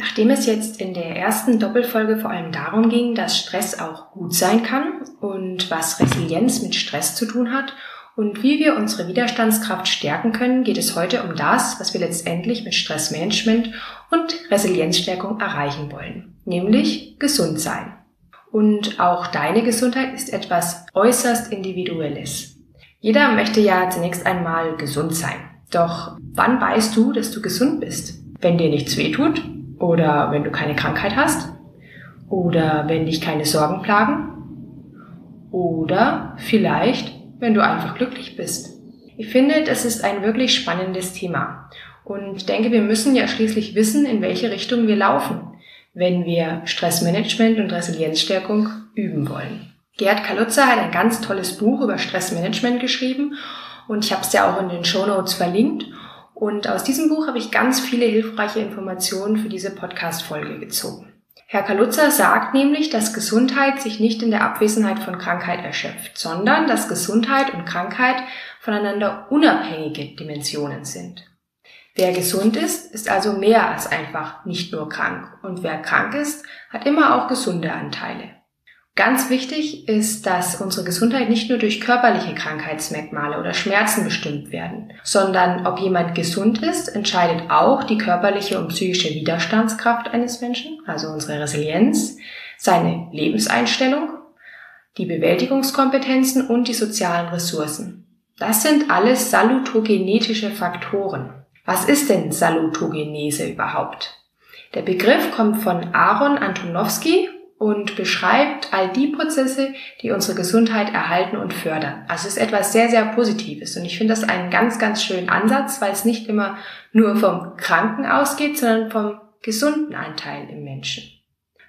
Nachdem es jetzt in der ersten Doppelfolge vor allem darum ging, dass Stress auch gut sein kann und was Resilienz mit Stress zu tun hat und wie wir unsere Widerstandskraft stärken können, geht es heute um das, was wir letztendlich mit Stressmanagement und Resilienzstärkung erreichen wollen, nämlich gesund sein. Und auch deine Gesundheit ist etwas äußerst Individuelles. Jeder möchte ja zunächst einmal gesund sein. Doch wann weißt du, dass du gesund bist? Wenn dir nichts wehtut oder wenn du keine Krankheit hast oder wenn dich keine Sorgen plagen oder vielleicht, wenn du einfach glücklich bist. Ich finde, das ist ein wirklich spannendes Thema und ich denke, wir müssen ja schließlich wissen, in welche Richtung wir laufen, wenn wir Stressmanagement und Resilienzstärkung üben wollen. Gerd Kalutzer hat ein ganz tolles Buch über Stressmanagement geschrieben und ich habe es ja auch in den Show Notes verlinkt. Und aus diesem Buch habe ich ganz viele hilfreiche Informationen für diese Podcast-Folge gezogen. Herr Kalutzer sagt nämlich, dass Gesundheit sich nicht in der Abwesenheit von Krankheit erschöpft, sondern dass Gesundheit und Krankheit voneinander unabhängige Dimensionen sind. Wer gesund ist, ist also mehr als einfach nicht nur krank. Und wer krank ist, hat immer auch gesunde Anteile. Ganz wichtig ist, dass unsere Gesundheit nicht nur durch körperliche Krankheitsmerkmale oder Schmerzen bestimmt werden, sondern ob jemand gesund ist, entscheidet auch die körperliche und psychische Widerstandskraft eines Menschen, also unsere Resilienz, seine Lebenseinstellung, die Bewältigungskompetenzen und die sozialen Ressourcen. Das sind alles salutogenetische Faktoren. Was ist denn Salutogenese überhaupt? Der Begriff kommt von Aaron Antonowski und beschreibt all die Prozesse, die unsere Gesundheit erhalten und fördern. Also es ist etwas sehr, sehr Positives. Und ich finde das einen ganz, ganz schönen Ansatz, weil es nicht immer nur vom Kranken ausgeht, sondern vom gesunden Anteil im Menschen.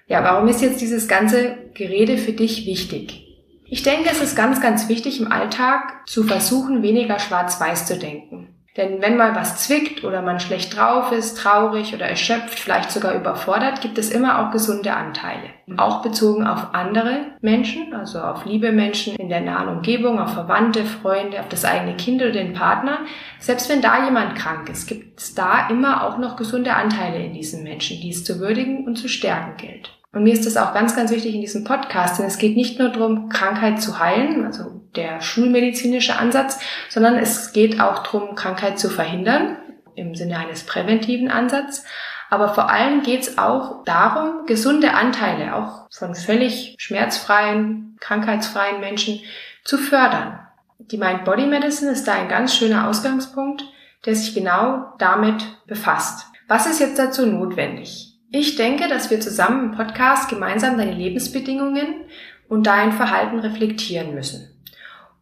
Ja, warum ist jetzt dieses ganze Gerede für dich wichtig? Ich denke, es ist ganz, ganz wichtig im Alltag zu versuchen, weniger schwarz-weiß zu denken. Denn wenn mal was zwickt oder man schlecht drauf ist, traurig oder erschöpft, vielleicht sogar überfordert, gibt es immer auch gesunde Anteile. Auch bezogen auf andere Menschen, also auf liebe Menschen in der nahen Umgebung, auf Verwandte, Freunde, auf das eigene Kind oder den Partner. Selbst wenn da jemand krank ist, gibt es da immer auch noch gesunde Anteile in diesen Menschen, die es zu würdigen und zu stärken gilt. Und mir ist das auch ganz, ganz wichtig in diesem Podcast, denn es geht nicht nur darum, Krankheit zu heilen, also der schulmedizinische Ansatz, sondern es geht auch darum, Krankheit zu verhindern, im Sinne eines präventiven Ansatzes. Aber vor allem geht es auch darum, gesunde Anteile auch von völlig schmerzfreien, krankheitsfreien Menschen zu fördern. Die Mind-Body Medicine ist da ein ganz schöner Ausgangspunkt, der sich genau damit befasst. Was ist jetzt dazu notwendig? Ich denke, dass wir zusammen im Podcast gemeinsam deine Lebensbedingungen und dein Verhalten reflektieren müssen.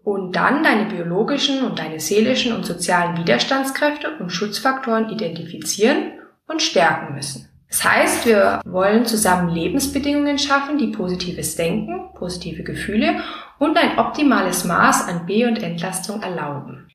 Und dann deine biologischen und deine seelischen und sozialen Widerstandskräfte und Schutzfaktoren identifizieren und stärken müssen. Das heißt, wir wollen zusammen Lebensbedingungen schaffen, die positives Denken, positive Gefühle und ein optimales Maß an B- und Entlastung erlauben.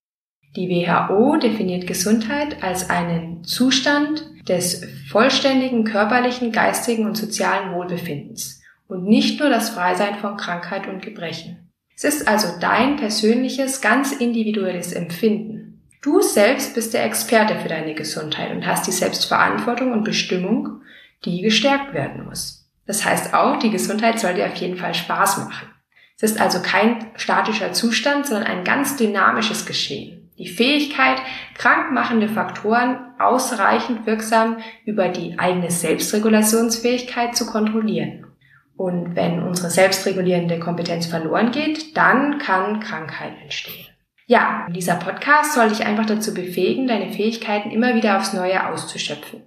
Die WHO definiert Gesundheit als einen Zustand des vollständigen körperlichen, geistigen und sozialen Wohlbefindens und nicht nur das Freisein von Krankheit und Gebrechen. Es ist also dein persönliches, ganz individuelles Empfinden. Du selbst bist der Experte für deine Gesundheit und hast die Selbstverantwortung und Bestimmung, die gestärkt werden muss. Das heißt auch, die Gesundheit soll dir auf jeden Fall Spaß machen. Es ist also kein statischer Zustand, sondern ein ganz dynamisches Geschehen. Die Fähigkeit, krankmachende Faktoren ausreichend wirksam über die eigene Selbstregulationsfähigkeit zu kontrollieren. Und wenn unsere selbstregulierende Kompetenz verloren geht, dann kann Krankheit entstehen. Ja, dieser Podcast soll dich einfach dazu befähigen, deine Fähigkeiten immer wieder aufs Neue auszuschöpfen.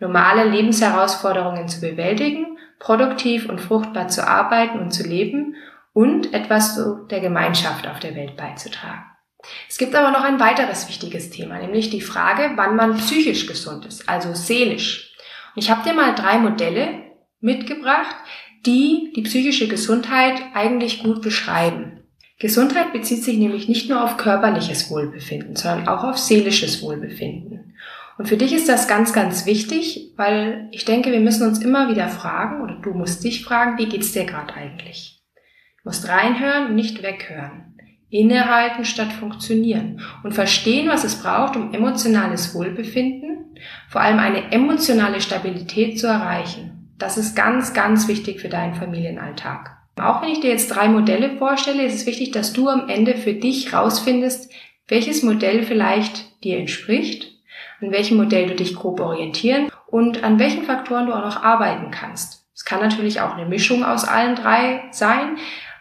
Normale Lebensherausforderungen zu bewältigen, produktiv und fruchtbar zu arbeiten und zu leben und etwas zu der Gemeinschaft auf der Welt beizutragen. Es gibt aber noch ein weiteres wichtiges Thema, nämlich die Frage, wann man psychisch gesund ist, also seelisch. Und ich habe dir mal drei Modelle mitgebracht, die die psychische Gesundheit eigentlich gut beschreiben. Gesundheit bezieht sich nämlich nicht nur auf körperliches Wohlbefinden, sondern auch auf seelisches Wohlbefinden. Und für dich ist das ganz, ganz wichtig, weil ich denke, wir müssen uns immer wieder fragen, oder du musst dich fragen, wie geht's dir gerade eigentlich? Du musst reinhören und nicht weghören. Innehalten statt funktionieren und verstehen, was es braucht, um emotionales Wohlbefinden, vor allem eine emotionale Stabilität zu erreichen. Das ist ganz, ganz wichtig für deinen Familienalltag. Auch wenn ich dir jetzt drei Modelle vorstelle, ist es wichtig, dass du am Ende für dich rausfindest, welches Modell vielleicht dir entspricht, an welchem Modell du dich grob orientieren und an welchen Faktoren du auch noch arbeiten kannst. Es kann natürlich auch eine Mischung aus allen drei sein,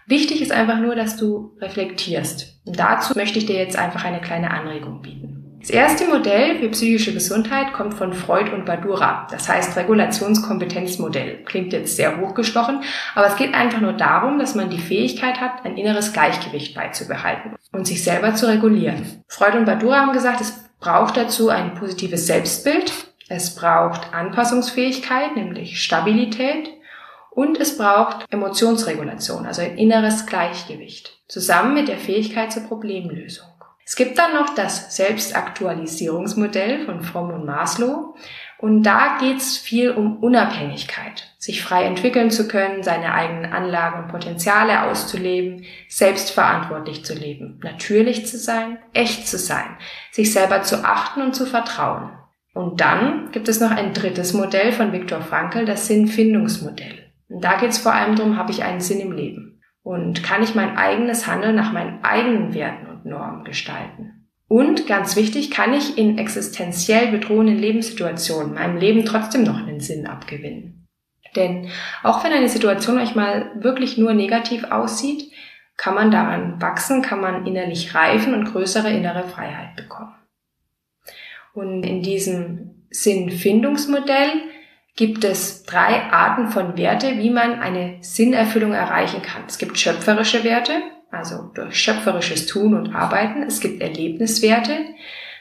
Wichtig ist einfach nur, dass du reflektierst. Und dazu möchte ich dir jetzt einfach eine kleine Anregung bieten. Das erste Modell für psychische Gesundheit kommt von Freud und Badura. Das heißt Regulationskompetenzmodell. Klingt jetzt sehr hochgestochen, aber es geht einfach nur darum, dass man die Fähigkeit hat, ein inneres Gleichgewicht beizubehalten und sich selber zu regulieren. Freud und Badura haben gesagt, es braucht dazu ein positives Selbstbild, es braucht Anpassungsfähigkeit, nämlich Stabilität, und es braucht Emotionsregulation, also ein inneres Gleichgewicht, zusammen mit der Fähigkeit zur Problemlösung. Es gibt dann noch das Selbstaktualisierungsmodell von Fromm und Maslow. Und da geht es viel um Unabhängigkeit, sich frei entwickeln zu können, seine eigenen Anlagen und Potenziale auszuleben, selbstverantwortlich zu leben, natürlich zu sein, echt zu sein, sich selber zu achten und zu vertrauen. Und dann gibt es noch ein drittes Modell von Viktor Frankl, das Sinnfindungsmodell. Und da geht es vor allem darum, habe ich einen Sinn im Leben? Und kann ich mein eigenes Handeln nach meinen eigenen Werten Normen gestalten? Und ganz wichtig, kann ich in existenziell bedrohenden Lebenssituationen meinem Leben trotzdem noch einen Sinn abgewinnen? Denn auch wenn eine Situation euch mal wirklich nur negativ aussieht, kann man daran wachsen, kann man innerlich reifen und größere innere Freiheit bekommen. Und in diesem Sinnfindungsmodell gibt es drei Arten von Werte, wie man eine Sinnerfüllung erreichen kann. Es gibt schöpferische Werte, also durch schöpferisches Tun und Arbeiten. Es gibt Erlebniswerte,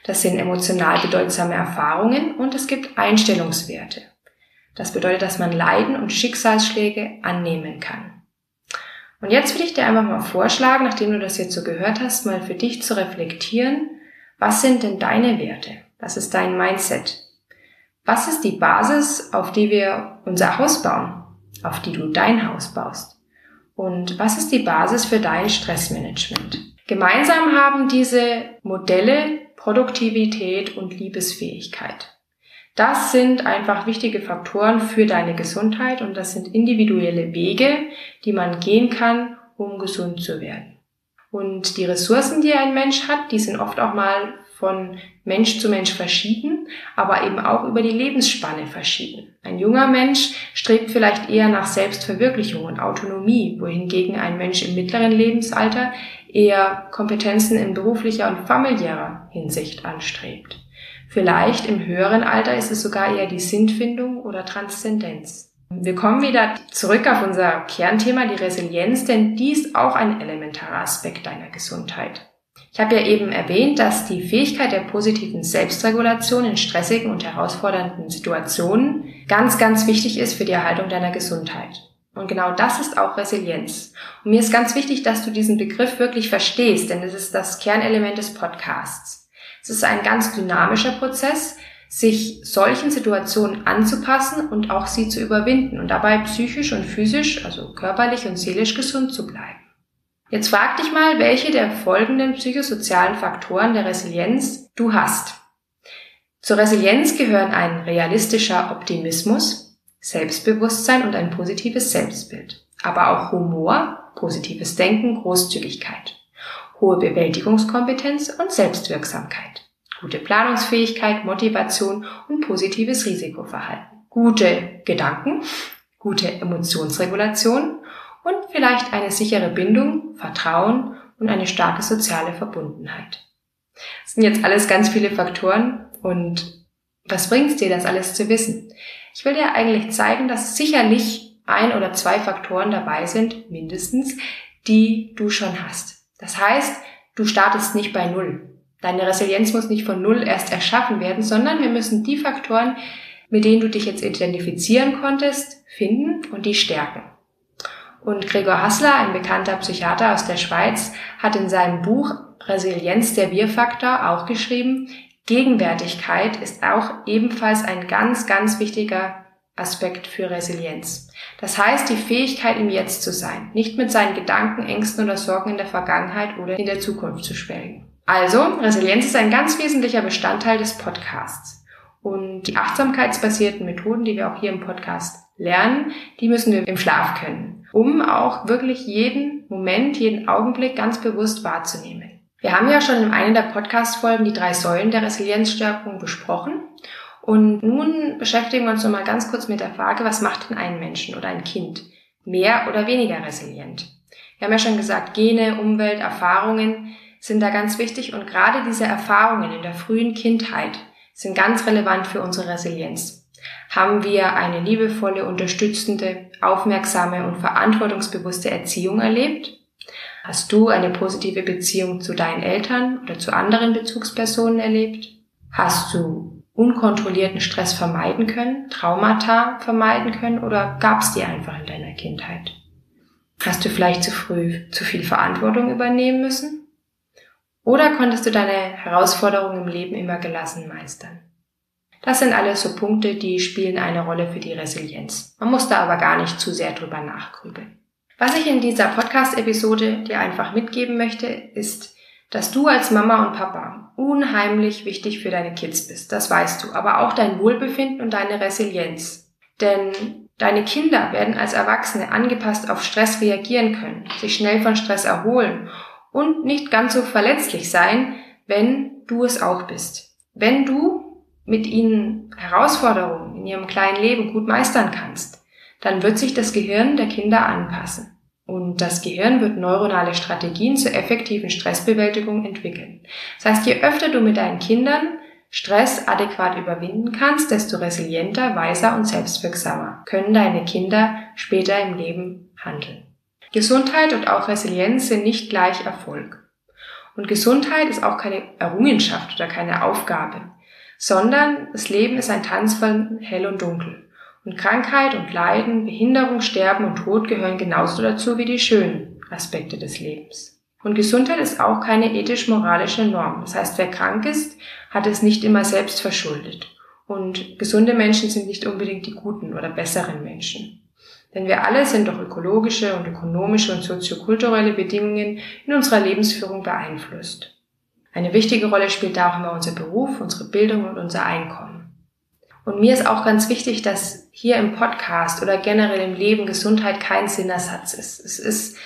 das sind emotional bedeutsame Erfahrungen und es gibt Einstellungswerte. Das bedeutet, dass man Leiden und Schicksalsschläge annehmen kann. Und jetzt würde ich dir einfach mal vorschlagen, nachdem du das jetzt so gehört hast, mal für dich zu reflektieren, was sind denn deine Werte? Was ist dein Mindset? Was ist die Basis, auf die wir unser Haus bauen, auf die du dein Haus baust? Und was ist die Basis für dein Stressmanagement? Gemeinsam haben diese Modelle Produktivität und Liebesfähigkeit. Das sind einfach wichtige Faktoren für deine Gesundheit und das sind individuelle Wege, die man gehen kann, um gesund zu werden. Und die Ressourcen, die ein Mensch hat, die sind oft auch mal von Mensch zu Mensch verschieden, aber eben auch über die Lebensspanne verschieden. Ein junger Mensch strebt vielleicht eher nach Selbstverwirklichung und Autonomie, wohingegen ein Mensch im mittleren Lebensalter eher Kompetenzen in beruflicher und familiärer Hinsicht anstrebt. Vielleicht im höheren Alter ist es sogar eher die Sinnfindung oder Transzendenz. Wir kommen wieder zurück auf unser Kernthema, die Resilienz, denn die ist auch ein elementarer Aspekt deiner Gesundheit. Ich habe ja eben erwähnt, dass die Fähigkeit der positiven Selbstregulation in stressigen und herausfordernden Situationen ganz, ganz wichtig ist für die Erhaltung deiner Gesundheit. Und genau das ist auch Resilienz. Und mir ist ganz wichtig, dass du diesen Begriff wirklich verstehst, denn es ist das Kernelement des Podcasts. Es ist ein ganz dynamischer Prozess, sich solchen Situationen anzupassen und auch sie zu überwinden und dabei psychisch und physisch, also körperlich und seelisch gesund zu bleiben. Jetzt frag dich mal, welche der folgenden psychosozialen Faktoren der Resilienz du hast. Zur Resilienz gehören ein realistischer Optimismus, Selbstbewusstsein und ein positives Selbstbild, aber auch Humor, positives Denken, Großzügigkeit, hohe Bewältigungskompetenz und Selbstwirksamkeit, gute Planungsfähigkeit, Motivation und positives Risikoverhalten, gute Gedanken, gute Emotionsregulation und vielleicht eine sichere Bindung, Vertrauen und eine starke soziale Verbundenheit. Das sind jetzt alles ganz viele Faktoren und was bringt es dir, das alles zu wissen? Ich will dir eigentlich zeigen, dass sicherlich ein oder zwei Faktoren dabei sind, mindestens, die du schon hast. Das heißt, du startest nicht bei Null. Deine Resilienz muss nicht von Null erst erschaffen werden, sondern wir müssen die Faktoren, mit denen du dich jetzt identifizieren konntest, finden und die stärken. Und Gregor Hassler, ein bekannter Psychiater aus der Schweiz, hat in seinem Buch Resilienz der Wir-Faktor auch geschrieben, Gegenwärtigkeit ist auch ebenfalls ein ganz, ganz wichtiger Aspekt für Resilienz. Das heißt, die Fähigkeit im Jetzt zu sein, nicht mit seinen Gedanken, Ängsten oder Sorgen in der Vergangenheit oder in der Zukunft zu schwelgen. Also, Resilienz ist ein ganz wesentlicher Bestandteil des Podcasts. Und die achtsamkeitsbasierten Methoden, die wir auch hier im Podcast lernen, die müssen wir im Schlaf können, um auch wirklich jeden Moment, jeden Augenblick ganz bewusst wahrzunehmen. Wir haben ja schon in einer der Podcast-Folgen die drei Säulen der Resilienzstärkung besprochen. Und nun beschäftigen wir uns nochmal ganz kurz mit der Frage, was macht denn ein Menschen oder ein Kind mehr oder weniger resilient? Wir haben ja schon gesagt, Gene, Umwelt, Erfahrungen sind da ganz wichtig und gerade diese Erfahrungen in der frühen Kindheit sind ganz relevant für unsere Resilienz. Haben wir eine liebevolle, unterstützende, aufmerksame und verantwortungsbewusste Erziehung erlebt? Hast du eine positive Beziehung zu deinen Eltern oder zu anderen Bezugspersonen erlebt? Hast du unkontrollierten Stress vermeiden können, Traumata vermeiden können oder gab es die einfach in deiner Kindheit? Hast du vielleicht zu früh zu viel Verantwortung übernehmen müssen? Oder konntest du deine Herausforderungen im Leben immer gelassen meistern? Das sind alles so Punkte, die spielen eine Rolle für die Resilienz. Man muss da aber gar nicht zu sehr drüber nachgrübeln. Was ich in dieser Podcast-Episode dir einfach mitgeben möchte, ist, dass du als Mama und Papa unheimlich wichtig für deine Kids bist. Das weißt du. Aber auch dein Wohlbefinden und deine Resilienz. Denn deine Kinder werden als Erwachsene angepasst auf Stress reagieren können, sich schnell von Stress erholen und nicht ganz so verletzlich sein, wenn du es auch bist. Wenn du mit ihnen Herausforderungen in ihrem kleinen Leben gut meistern kannst, dann wird sich das Gehirn der Kinder anpassen. Und das Gehirn wird neuronale Strategien zur effektiven Stressbewältigung entwickeln. Das heißt, je öfter du mit deinen Kindern Stress adäquat überwinden kannst, desto resilienter, weiser und selbstwirksamer können deine Kinder später im Leben handeln. Gesundheit und auch Resilienz sind nicht gleich Erfolg. Und Gesundheit ist auch keine Errungenschaft oder keine Aufgabe, sondern das Leben ist ein Tanz von hell und dunkel. Und Krankheit und Leiden, Behinderung, Sterben und Tod gehören genauso dazu wie die schönen Aspekte des Lebens. Und Gesundheit ist auch keine ethisch-moralische Norm. Das heißt, wer krank ist, hat es nicht immer selbst verschuldet. Und gesunde Menschen sind nicht unbedingt die guten oder besseren Menschen. Denn wir alle sind durch ökologische und ökonomische und soziokulturelle Bedingungen in unserer Lebensführung beeinflusst. Eine wichtige Rolle spielt da auch immer unser Beruf, unsere Bildung und unser Einkommen. Und mir ist auch ganz wichtig, dass hier im Podcast oder generell im Leben Gesundheit kein Sinnersatz ist. Es ist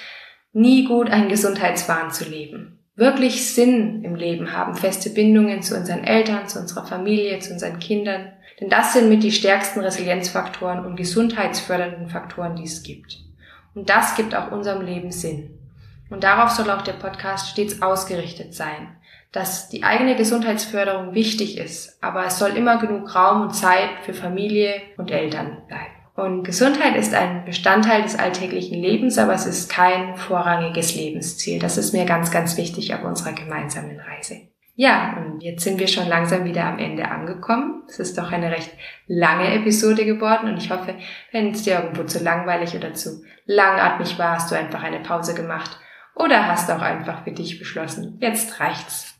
nie gut, einen Gesundheitswahn zu leben. Wirklich Sinn im Leben haben feste Bindungen zu unseren Eltern, zu unserer Familie, zu unseren Kindern, denn das sind mit die stärksten Resilienzfaktoren und gesundheitsfördernden Faktoren, die es gibt. Und das gibt auch unserem Leben Sinn. Und darauf soll auch der Podcast stets ausgerichtet sein, dass die eigene Gesundheitsförderung wichtig ist, aber es soll immer genug Raum und Zeit für Familie und Eltern bleiben. Und Gesundheit ist ein Bestandteil des alltäglichen Lebens, aber es ist kein vorrangiges Lebensziel. Das ist mir ganz, ganz wichtig auf unserer gemeinsamen Reise. Ja, und jetzt sind wir schon langsam wieder am Ende angekommen. Es ist doch eine recht lange Episode geworden und ich hoffe, wenn es dir irgendwo zu langweilig oder zu langatmig war, hast du einfach eine Pause gemacht oder hast auch einfach für dich beschlossen, jetzt reicht's.